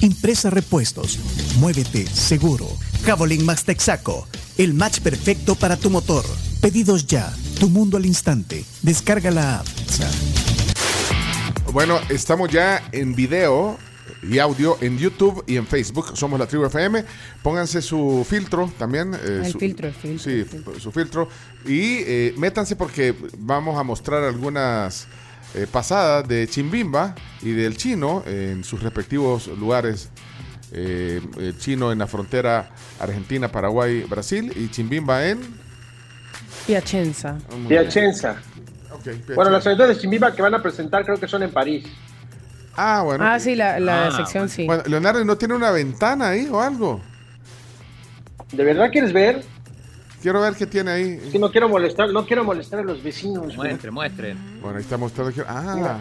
Impresa Repuestos. Muévete seguro. Javelin Max Texaco. El match perfecto para tu motor. Pedidos ya. Tu mundo al instante. Descarga la app. Bueno, estamos ya en video y audio en YouTube y en Facebook. Somos la Tribu FM. Pónganse su filtro también. eh, El su- filtro, el filtro, Sí, el filtro. su filtro. Y eh, métanse porque vamos a mostrar algunas eh, pasadas de Chimbimba y del chino en sus respectivos lugares. Eh, el chino en la frontera Argentina, Paraguay, Brasil y Chimbimba en... Piacenza. Piacenza. Ok, Bueno, las eventos de Chimbimba que van a presentar creo que son en París. Ah, bueno. Ah, sí, la, la Ah, sección sí. Bueno, Leonardo, ¿no tiene una ventana ahí o algo? ¿De verdad quieres ver? Quiero ver qué tiene ahí. Es que no quiero molestar, no quiero molestar a los vecinos. Muestre, muestre. Bueno, ahí está mostrando. que- Ah, Mira.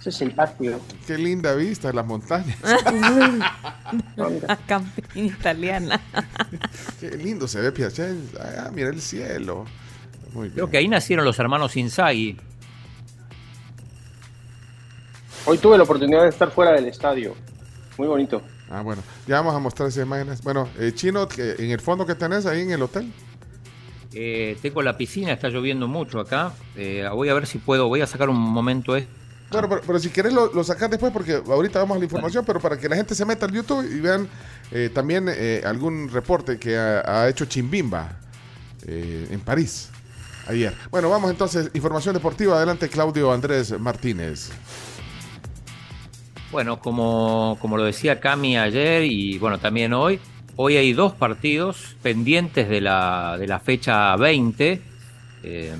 Ese es el patio. qué linda vista las montañas. La campina italiana. qué lindo se ve Piacenza. Ah, mira el cielo. Muy bien. Creo que ahí nacieron los hermanos Inzaghi. Hoy tuve la oportunidad de estar fuera del estadio. Muy bonito. Ah, bueno. Ya vamos a mostrar esas imágenes. Bueno, eh, Chino, en el fondo que tenés ahí en el hotel. Eh, tengo la piscina, está lloviendo mucho acá. Eh, voy a ver si puedo, voy a sacar un momento. eh. Bueno, pero, pero si querés lo, lo sacás después porque ahorita vamos a la información, pero para que la gente se meta al YouTube y vean eh, también eh, algún reporte que ha, ha hecho Chimbimba eh, en París ayer. Bueno, vamos entonces, información deportiva. Adelante, Claudio Andrés Martínez. Bueno, como, como lo decía Cami ayer y bueno, también hoy, hoy hay dos partidos pendientes de la, de la fecha 20. Eh,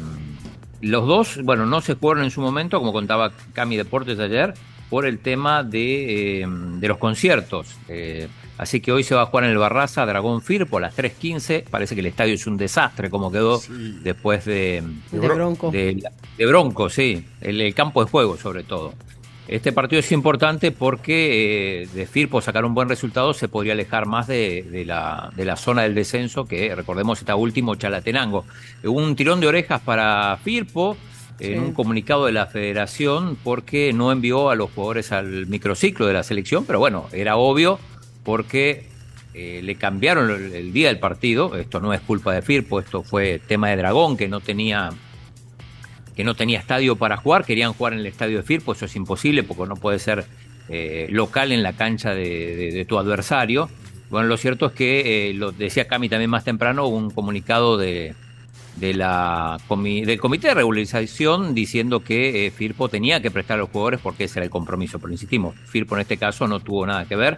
los dos, bueno, no se jugaron en su momento, como contaba Cami Deportes ayer, por el tema de, eh, de los conciertos. Eh, así que hoy se va a jugar en el Barraza Dragón Firpo a las 3.15. Parece que el estadio es un desastre como quedó Sí. después de, De Bronco. de, de Bronco, sí, el, el campo de juego sobre todo. Este partido es importante porque eh, de Firpo sacar un buen resultado se podría alejar más de, de la, de la zona del descenso, que recordemos está último Chalatenango. Hubo un tirón de orejas para Firpo en un comunicado de la federación porque no envió a los jugadores al microciclo de la selección, pero bueno, era obvio porque eh, le cambiaron el, el día del partido. Esto no es culpa de Firpo, esto fue tema de Dragón que no tenía que no tenía estadio para jugar, querían jugar en el estadio de Firpo, eso es imposible porque no puede ser eh, local en la cancha de, tu adversario. Bueno, lo cierto es que, eh, lo decía Cami también más temprano, un comunicado de, la del comité de regularización diciendo que eh, Firpo tenía que prestar a los jugadores porque ese era el compromiso. Pero insistimos, Firpo en este caso no tuvo nada que ver.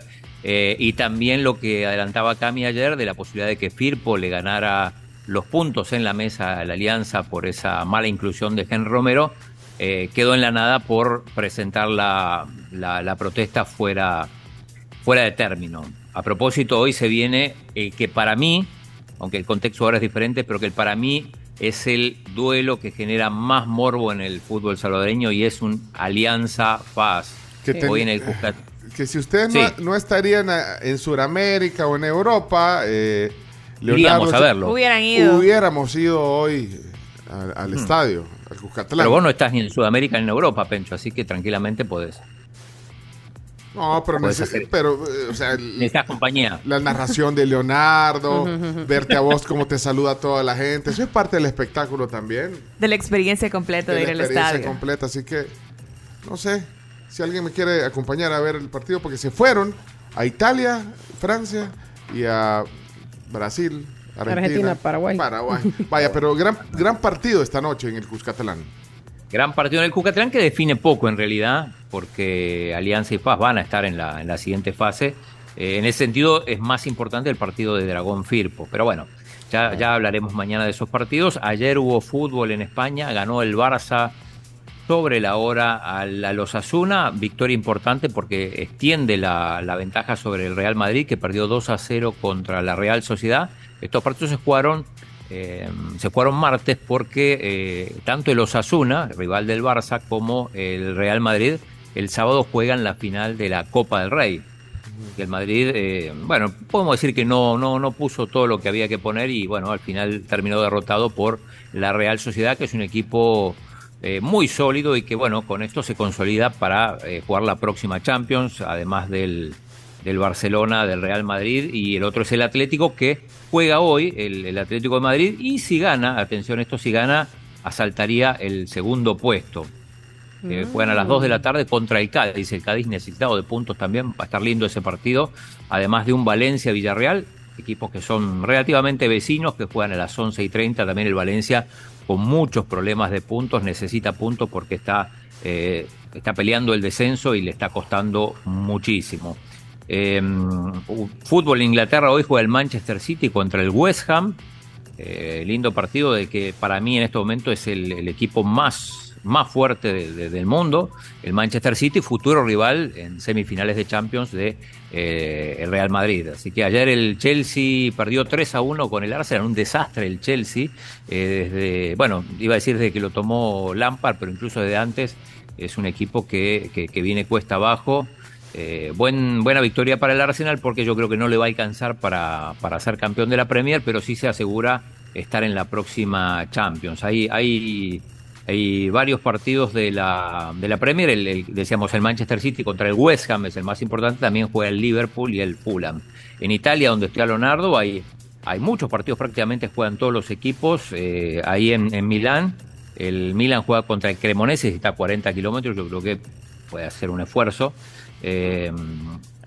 Y también lo que adelantaba Cami ayer de la posibilidad de que Firpo le ganara los puntos en la mesa a la alianza por esa mala inclusión de Gen Romero, eh, quedó en la nada por presentar la, la- la protesta fuera, fuera de término. A propósito, hoy se viene el que para mí, aunque el contexto ahora es diferente, pero que el para mí es el duelo que genera más morbo en el fútbol salvadoreño y es un Alianza Paz. Que ten- Hoy en el Cuscat. que si ustedes Sí. no, no estarían a- en Sudamérica o en Europa, eh, Iríamos a verlo. Hubieran ido. hubiéramos ido hoy al, al estadio, al Cuscatlán. Pero vos no estás ni en Sudamérica ni en Europa, Pencho, así que tranquilamente podés. No, pero, Puedes neces- hacer- pero eh, o sea, Necesitas compañía. la narración de Leonardo, verte a vos cómo te saluda toda la gente, eso es parte del espectáculo también. De la experiencia completa de, de ir la al experiencia estadio. completa, así que no sé si alguien me quiere acompañar a ver el partido porque se fueron a Italia, Francia y a Brasil, Argentina, Argentina, Paraguay. Paraguay. Vaya, pero gran gran partido esta noche en el Cuscatlán. Gran partido en el Cucatlán que define poco en realidad, porque Alianza y Paz van a estar en la, en la siguiente fase. Eh, en ese sentido es más importante el partido de Dragón Firpo. Pero bueno, ya, ya hablaremos mañana de esos partidos. Ayer hubo fútbol en España, ganó el Barça sobre la hora a los Asuna. Victoria importante porque extiende la, la, ventaja sobre el Real Madrid, que perdió 2 a 0 contra la Real Sociedad. Estos partidos se jugaron, eh, se jugaron martes porque eh, tanto el Osasuna, rival del Barça, como el Real Madrid, el sábado juegan la final de la Copa del Rey. El Madrid, eh, bueno, podemos decir que no, no, no puso todo lo que había que poner y bueno, al final terminó derrotado por la Real Sociedad, que es un equipo eh, muy sólido y que bueno, con esto se consolida para eh, jugar la próxima Champions, además del, del, Barcelona, del Real Madrid, y el otro es el Atlético que juega hoy, el, el Atlético de Madrid, y si gana, atención, esto si gana, asaltaría el segundo puesto. Eh, juegan a las 2 de la tarde contra el Cádiz. El Cádiz necesitado de puntos también. Va a estar lindo ese partido. Además de un Valencia-Villarreal, equipos que son relativamente vecinos, que juegan a las 11 y 30. También el Valencia con muchos problemas de puntos. Necesita puntos porque está, eh, está peleando el descenso y le está costando muchísimo. Eh, fútbol en Inglaterra hoy juega el Manchester City contra el West Ham. Eh, lindo partido de que para mí en este momento es el equipo más más fuerte de, de, del mundo, el Manchester City, futuro rival en semifinales de Champions de eh, el Real Madrid. Así que ayer el Chelsea perdió 3 a 1 con el Arsenal, un desastre el Chelsea, eh, desde, bueno, iba a decir desde que lo tomó Lampard, pero incluso desde antes es un equipo que, que, que viene cuesta abajo. Eh, buen, buena victoria para el Arsenal porque yo creo que no le va a alcanzar para, para ser campeón de la Premier, pero sí se asegura estar en la próxima Champions. Hay, hay hay varios partidos de la, de la Premier, el, decíamos el Manchester City contra el West Ham es el más importante, también juega el Liverpool y el Fulham. En Italia, donde está Leonardo, hay, hay muchos partidos, prácticamente juegan todos los equipos. Eh, ahí en, en, Milán, el Milan juega contra el Cremonese, está a 40 kilómetros, yo creo que puede hacer un esfuerzo. Eh,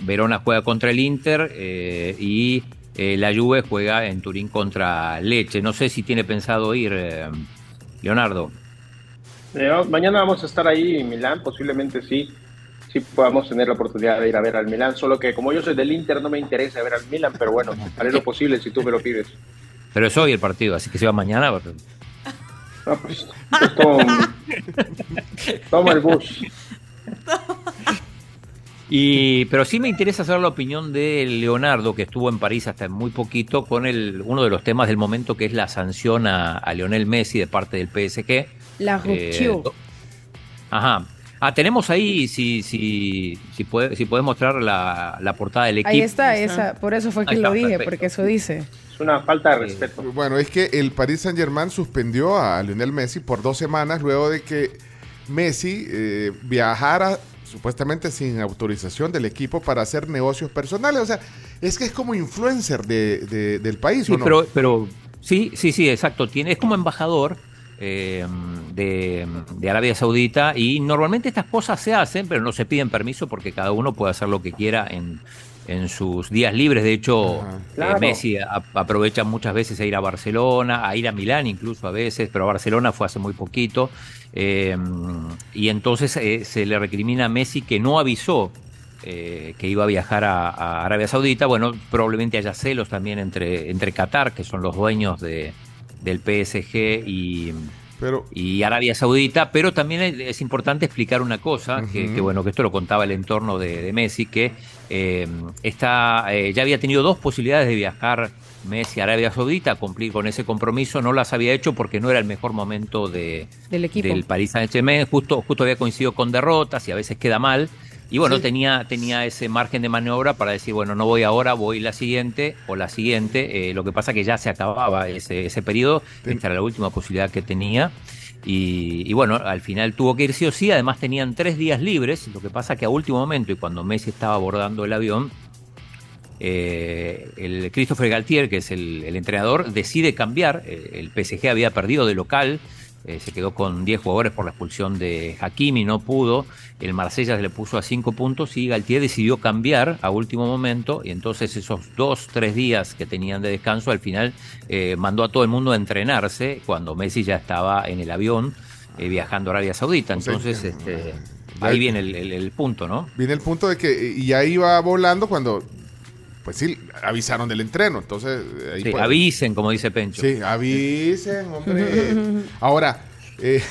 Verona juega contra el Inter eh, y la Juve juega en Turín contra Leche. No sé si tiene pensado ir, Leonardo. Eh, mañana vamos a estar ahí en Milán, posiblemente sí, sí podamos tener la oportunidad de ir a ver al Milán, solo que como yo soy del Inter no me interesa ver al Milán, pero bueno, haré lo posible si tú me lo pides. Pero es hoy el partido, así que se va mañana. No, pues, pues toma, toma el bus. Y, pero sí me interesa saber la opinión de Leonardo, que estuvo en París hasta muy poquito, con el, uno de los temas del momento, que es la sanción a, a Lionel Messi de parte del PSG. La. Eh, ajá. Ah, tenemos ahí, si, si, si, puede, si puedes mostrar la, la portada del equipo. Ahí está, esa, por eso fue que está, lo dije, perfecto. porque eso dice. Es una falta de respeto. Bueno, es que el Paris Saint Germain suspendió a Lionel Messi por dos semanas luego de que Messi eh, viajara supuestamente sin autorización del equipo para hacer negocios personales. O sea, es que es como influencer de, de, del país, sí, ¿o no? Pero, pero sí, sí, sí, exacto. Tiene, es como embajador eh, de, de, Arabia Saudita y normalmente estas cosas se hacen, pero no se piden permiso porque cada uno puede hacer lo que quiera en, en sus días libres. De hecho, claro. eh, Messi a, aprovecha muchas veces a ir a Barcelona, a ir a Milán incluso a veces, pero a Barcelona fue hace muy poquito. Eh, y entonces eh, se le recrimina a Messi que no avisó eh, que iba a viajar a, a, Arabia Saudita. Bueno, probablemente haya celos también entre, entre Qatar, que son los dueños de, del PSG y, pero, y Arabia Saudita, pero también es, importante explicar una cosa, uh -huh. que, que, bueno, que esto lo contaba el entorno de, de Messi, que eh, está, eh, ya había tenido dos posibilidades de viajar Messi a Arabia Saudita, cumplir con ese compromiso, no las había hecho porque no era el mejor momento de, del, equipo. del Paris Saint-Germain, justo, justo había coincidido con derrotas y a veces queda mal. Y bueno, sí. tenía, tenía ese margen de maniobra para decir, bueno, no voy ahora, voy la siguiente o la siguiente. Eh, lo que pasa que ya se acababa ese, ese periodo, sí. esta era la última posibilidad que tenía. Y, y, bueno, al final tuvo que ir sí o sí, además tenían tres días libres, lo que pasa que a último momento y cuando Messi estaba abordando el avión, eh, el Christopher Galtier, que es el, el entrenador, decide cambiar, el, el PSG había perdido de local, eh, se quedó con 10 jugadores por la expulsión de Hakimi, no pudo. El Marsella se le puso a 5 puntos y Galtier decidió cambiar a último momento. Y entonces, esos dos, tres días que tenían de descanso, al final eh, mandó a todo el mundo a entrenarse cuando Messi ya estaba en el avión eh, viajando a Arabia Saudita. Entonces, este, ahí viene el, el, el, punto, ¿no? Viene el punto de que y ya iba volando cuando pues sí, avisaron del entreno. Entonces, ahí sí, puede... avisen, como dice Pencho. Sí, avisen, hombre. Ahora, eh,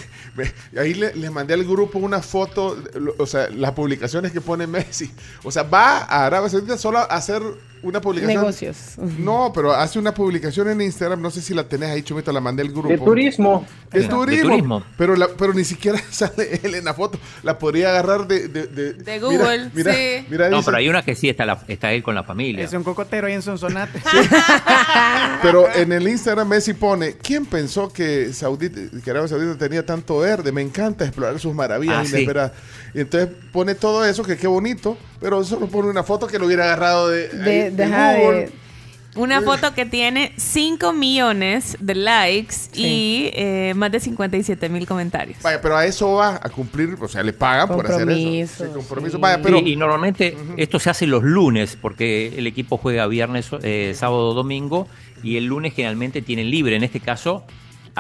ahí le- les mandé al grupo una foto, o sea, las publicaciones que pone Messi. O sea, va a Arabia Saudita solo a hacer una publicación. Negocios. No, pero hace una publicación en Instagram, no sé si la tenés ahí, Chumito, la mandé al grupo. De turismo. Es De turismo, turismo. Pero, la, pero ni siquiera sale él en la foto. La podría agarrar de... De, de- De Google, mira, sí. Mira, No, dice- pero hay una que sí está, la- está él con la familia. Es un cocotero ahí en Sonsonate. Pero en el Instagram Messi pone, ¿quién pensó que, Saudita, que Arabia Saudita tenía tanto verde? Me encanta explorar sus maravillas Ah, sí. inesperadas. Entonces pone todo eso, que qué bonito, pero solo pone una foto que lo hubiera agarrado de, ahí, De, de. Una foto que tiene 5 millones de likes y eh, más de 57 mil comentarios. Vaya, pero a eso va a cumplir, o sea, le pagan por hacer eso. Sí, compromiso. sí. Vaya, pero Sí, y normalmente esto se hace los lunes, porque el equipo juega viernes, eh, sábado, domingo, y el lunes generalmente tienen libre. En este caso,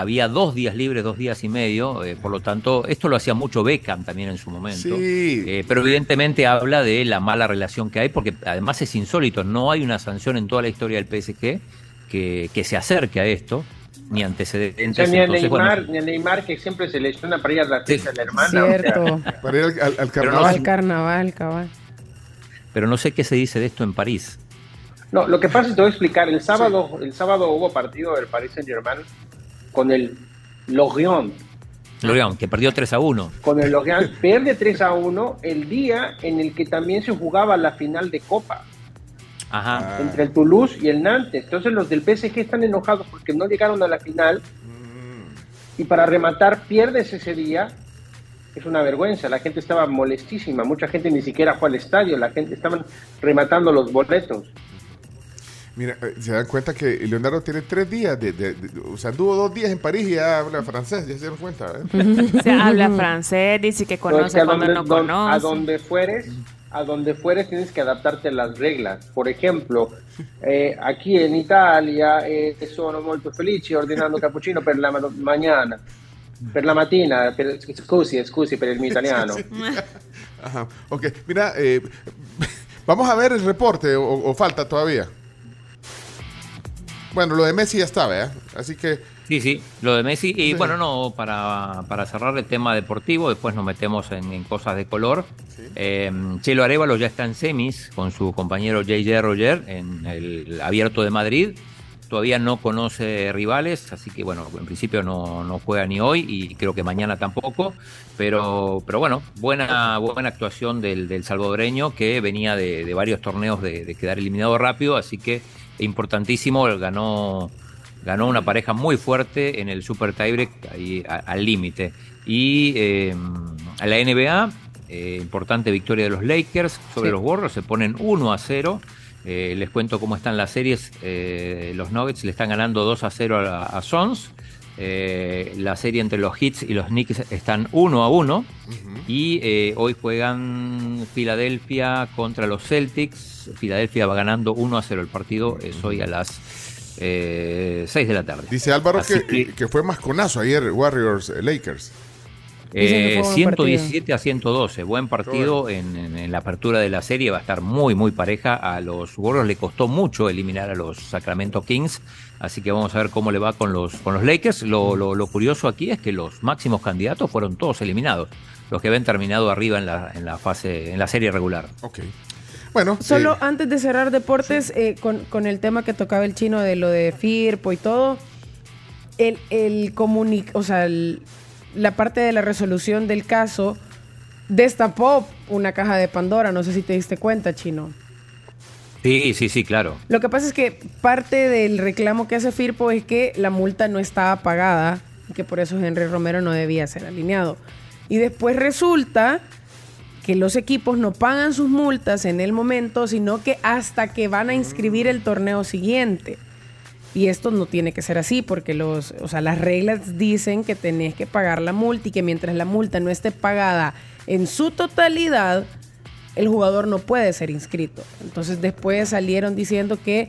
había dos días libres, dos días y medio, eh, por lo tanto, esto lo hacía mucho Beckham también en su momento. Sí. Eh, pero evidentemente habla de la mala relación que hay, porque además es insólito, no hay una sanción en toda la historia del PSG que, que se acerque a esto, ni O antecedentes. sea, ni a entonces, bueno, Neymar, ni a Neymar que siempre se lesiona para ir a la fiesta de la hermana. o sea, Cierto. para ir al, al- al Pero no carnaval. Al carnaval, cabal. pero no sé qué se dice de esto en París. No, lo que pasa es que te voy a explicar. El sábado, el sábado hubo partido del Paris Saint Germain con el Lorient. Lorient, que perdió 3 a 1. Con el Lorient pierde 3 a 1 el día en el que también se jugaba la final de Copa Ajá. Ah. entre el Toulouse y el Nantes. Entonces los del PSG están enojados porque no llegaron a la final y para rematar pierdes ese día. Es una vergüenza, la gente estaba molestísima, mucha gente ni siquiera fue al estadio, la gente estaban rematando los boletos. Mira, eh, se dan cuenta que Leonardo tiene tres días, de, de- de- o sea, anduvo dos días en París y ya habla francés, ya se dieron cuenta. ¿eh? Se habla francés, dice que No, es conoce cuando donde, no don- conoce. a donde fueres, a donde fueres tienes que adaptarte a las reglas. Por ejemplo, eh, aquí en Italia eh, sono molto felici ordinando cappuccino per la ma- mañana, per la mattina, per, scusi, scusi per il mio italiano. Ajá. Ok, mira, eh, vamos a ver el reporte o, o falta todavía. Bueno, lo de Messi ya está, ¿verdad? Así que Sí, sí, lo de Messi. Y Sí. bueno, no, para, para cerrar el tema deportivo, después nos metemos en, en cosas de color. Eh, Chelo Arevalo ya está en semis con su compañero JJ Roger en el Abierto de Madrid. Todavía no conoce rivales, así que bueno, en principio no, no juega ni hoy y creo que mañana tampoco. Pero, pero bueno, buena, buena actuación del, del salvadoreño que venía de, de varios torneos de, de quedar eliminado rápido, así que importantísimo, ganó ganó una pareja muy fuerte en el Super Tiebreak ahí a- al límite. Y eh, a la NBA, eh, importante victoria de los Lakers sobre Sí. los Warriors, se ponen 1 a 0. Eh, les cuento cómo están las series. Eh, los Nuggets le están ganando 2 a 0 a, a Suns. Eh, la serie entre los Hits y los Knicks están 1 a 1. Y eh, hoy juegan Filadelfia contra los Celtics. Filadelfia va ganando 1 a 0 el partido. Es hoy a las eh, 6 de la tarde. dice Álvaro Así que, que fue más conazo ayer Warriors eh, Lakers. Eh, fue buen 117 a 112, buen partido en, en- en la apertura de la serie, va a estar muy muy pareja. A los Warriors le costó mucho eliminar a los Sacramento Kings, así que vamos a ver cómo le va con los, con los Lakers. Lo, lo- lo curioso aquí es que los máximos candidatos fueron todos eliminados, los que habían terminado arriba en la, en la fase, en la serie regular. Ok. Bueno, Solo eh, antes de cerrar deportes, eh, con, con el tema que tocaba el chino de lo de Firpo y todo, el, el o sea, el- la parte de la resolución del caso destapó una caja de Pandora, no sé si te diste cuenta, chino. Sí, sí, sí, claro. Lo que pasa es que parte del reclamo que hace Firpo es que la multa no estaba pagada y que por eso Henry Romero no debía ser alineado. Y después resulta que los equipos no pagan sus multas en el momento, sino que hasta que van a inscribir el torneo siguiente. Y esto no tiene que ser así, porque los, o sea, las reglas dicen que tenés que pagar la multa y que mientras la multa no esté pagada en su totalidad, el jugador no puede ser inscrito. Entonces después salieron diciendo que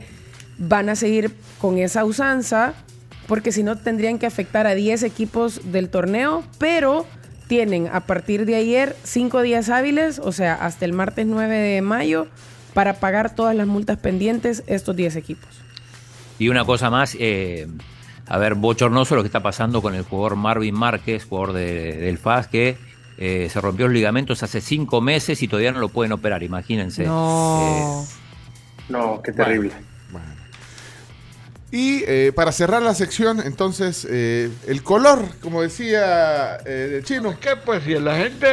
van a seguir con esa usanza, porque si no tendrían que afectar a 10 equipos del torneo, pero tienen a partir de ayer 5 días hábiles, o sea, hasta el martes 9 de mayo, para pagar todas las multas pendientes estos 10 equipos. Y una cosa más, eh, A ver, bochornoso lo que está pasando con el jugador Marvin Márquez, jugador de- del FAS, que eh, se rompió los ligamentos hace cinco meses y todavía no lo pueden operar, imagínense. No. No, qué terrible. Bueno. Y eh, para cerrar la sección, entonces, eh, el color, como decía eh, el chino. ¿Qué pues si la gente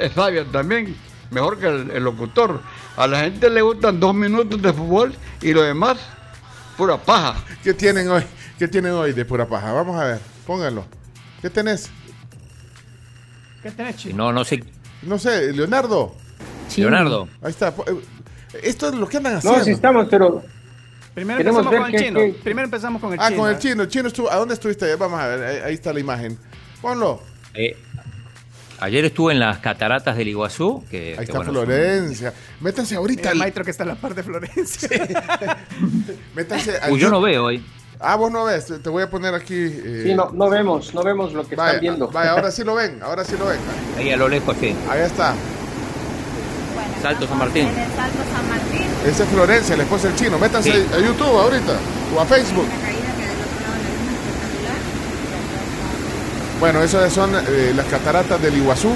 es sabia también, mejor que el, el locutor. A la gente le gustan dos minutos de fútbol y lo demás, pura paja. ¿Qué tienen hoy? ¿Qué tienen hoy de pura paja? Vamos a ver, pónganlo. ¿Qué tenés? ¿Qué tenés, Eh, chino? No, no sé. No sé, Leonardo. Chino. Leonardo. Ahí está. eh, Esto es lo que andan haciendo. No, sí estamos, pero Primero empezamos con el chino. qué- Primero empezamos con el ah, chino. con el chino. El chino estuvo. ¿A dónde estuviste? Vamos a ver. Ahí, ahí está la imagen. Ponlo. Eh, ayer estuve en las cataratas del Iguazú. Que, Ahí que, está bueno, son- Florencia. Métanse ahorita. Mira el al- maestro que está en la parte de Florencia. Métanse al Uy, yo no veo hoy. Ah, vos no ves. Te voy a poner aquí. eh, sí, no, no vemos, no vemos lo que Vaya, están viendo. vaya, ahora sí lo ven. Ahora sí lo ven. Ahí a lo lejos, sí. Ahí está. Salto San Martín. En el Salto San Martín, Ese es Florencia, la esposa del chino. Métanse Sí. a YouTube ahorita. O a Facebook. la caída que del otro lado la luna espectacular. Bueno, esas son eh, las cataratas del Iguazú.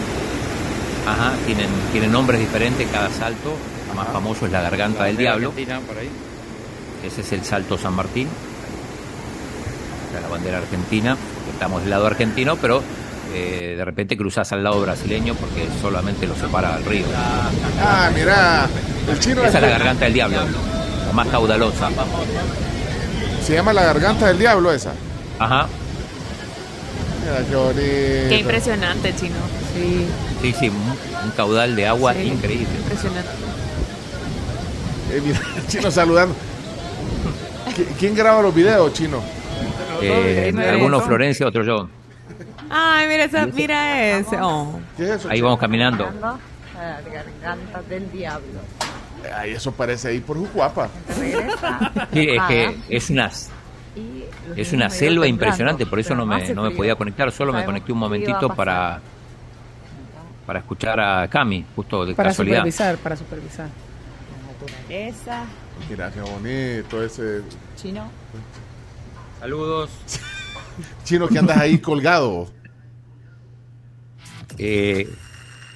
Ajá, tienen, tienen nombres diferentes cada salto. El más famoso es la Garganta del Diablo. Ese es el Salto San Martín. Está la bandera argentina. porque Estamos del lado argentino, pero eh, de repente cruzás al lado brasileño porque solamente lo separa el río. Ah, mira. El chino Esa es la Garganta del Diablo, la más caudalosa. se llama la garganta del diablo esa. Ajá, Qué impresionante, chino. Sí. sí, sí, un, un caudal de agua Sí, increíble. Impresionante. Eh, mira, chino saludando. ¿Qui- ¿Quién graba los videos, chino? Eh, algunos. Florencia, otros yo. Ay, mira, esa, mira ese. Oh. ¿Qué es eso? Ahí chino? vamos caminando. Las gargantas del diablo. Ay, eso parece ahí por Jucuapa. Sí, es que es una, y los es una selva impresionante, por eso no me, no me podía conectar, solo me conecté un momentito para, para escuchar a Cami, justo de Para casualidad. supervisar, para supervisar. Esa, Mira qué bonito ese chino. Saludos. chino que andas ahí colgado. Eh,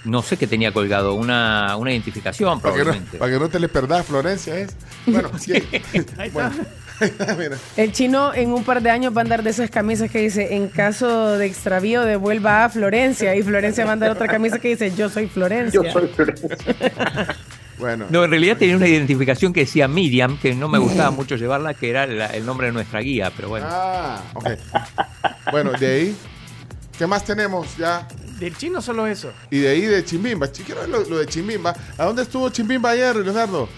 no sé qué tenía colgado, una, una identificación Para que, no, probablemente. para que no te le perdás, Florencia, es. Bueno, ¿quién? bueno. mira. El chino en un par de años va a andar de esas camisas que dice, en caso de extravío devuelva a Florencia. Y Florencia va a andar otra camisa que dice, yo soy Florencia. Yo soy Florencia. Bueno. No, en realidad tenía una identificación que decía Miriam, que no me gustaba mucho llevarla, que era la- el nombre de nuestra guía, pero bueno. Ah, ok. Bueno, de ahí, ¿qué más tenemos ya? Del chino solo eso. Y de ahí de Chimbimba. Chi- Quiero ver lo, lo de Chimbimba. ¿A dónde estuvo Chimbimba ayer, Leonardo?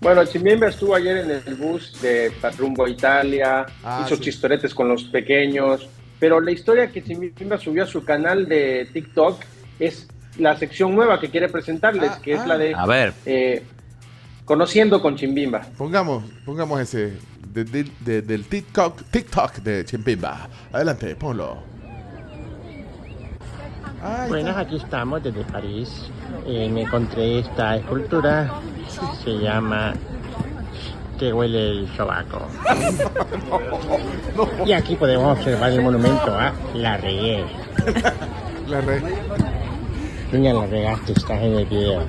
Bueno, Chimbiemba estuvo ayer en el bus de rumbo a Italia, Ah, hizo sí. chistoretes con los pequeños, pero la historia que Chimbiemba subió a su canal de TikTok es la sección nueva que quiere presentarles, Ah, que es ah. la de A ver, eh, Conociendo con Chimbimba. Pongamos, pongamos ese de- de- de- del TikTok, TikTok de Chimbimba. Adelante, ponlo. Ah, Buenas, aquí estamos desde París. Eh, me encontré esta escultura. Se llama Que huele el sobaco. Y aquí podemos observar el monumento a La Regué. La re- Niña, la regaste, estás en el video.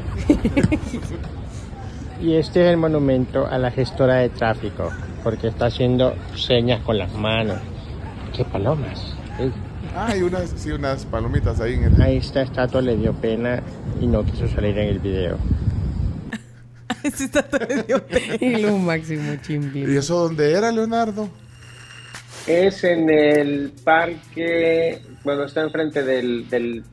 Y este es el monumento a la gestora de tráfico, porque está haciendo señas con las manos. ¡Qué palomas! Ey. Ah, hay unas, sí, unas palomitas ahí en el. A esta estatua le dio pena y no quiso salir en el video. Y lo máximo. ¿Y eso dónde era, Leonardo? Es en el parque, bueno, está enfrente del... del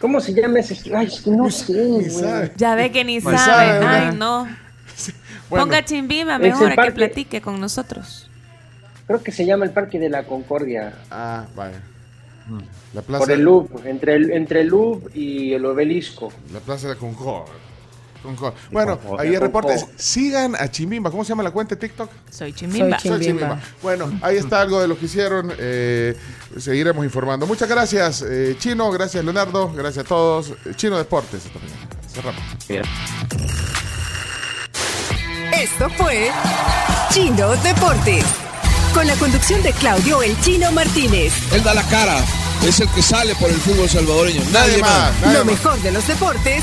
¿Cómo se llama ese? Ay, es que no sé, Ni güey. sabe. Ya ve que ni sabe. Ay, no. Bueno, Ponga Chimbima mejor a que platique con nosotros. Creo que se llama el Parque de la Concordia. Ah, vaya. Mm. La plaza, Por el Louvre, entre el, entre el Louvre y el obelisco. la plaza de Bueno, ahí hay reportes. Sigan a Chimbimba. ¿Cómo se llama la cuenta de TikTok? Soy Chimbimba. Soy Soy Chimbimba. Chimbimba. Bueno, ahí está algo de lo que hicieron. eh, seguiremos informando. Muchas gracias, eh, Chino. Gracias, Leonardo. Gracias a todos. Eh, Chino Deportes. esta mañana. Cerramos. Bien. Esto fue Chino Deportes. con la conducción de Claudio El Chino Martínez. Él da la cara, es el que sale por el fútbol salvadoreño. Nadie, más. Lo mejor de los deportes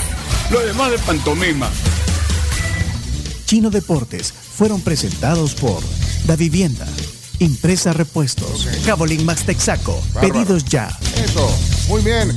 Lo demás de pantomima. Chino Deportes fueron presentados por Da Vivienda, Impresa Repuestos, Cabolín Max Texaco, Bárbaro. Pedidos Ya. Eso, muy bien.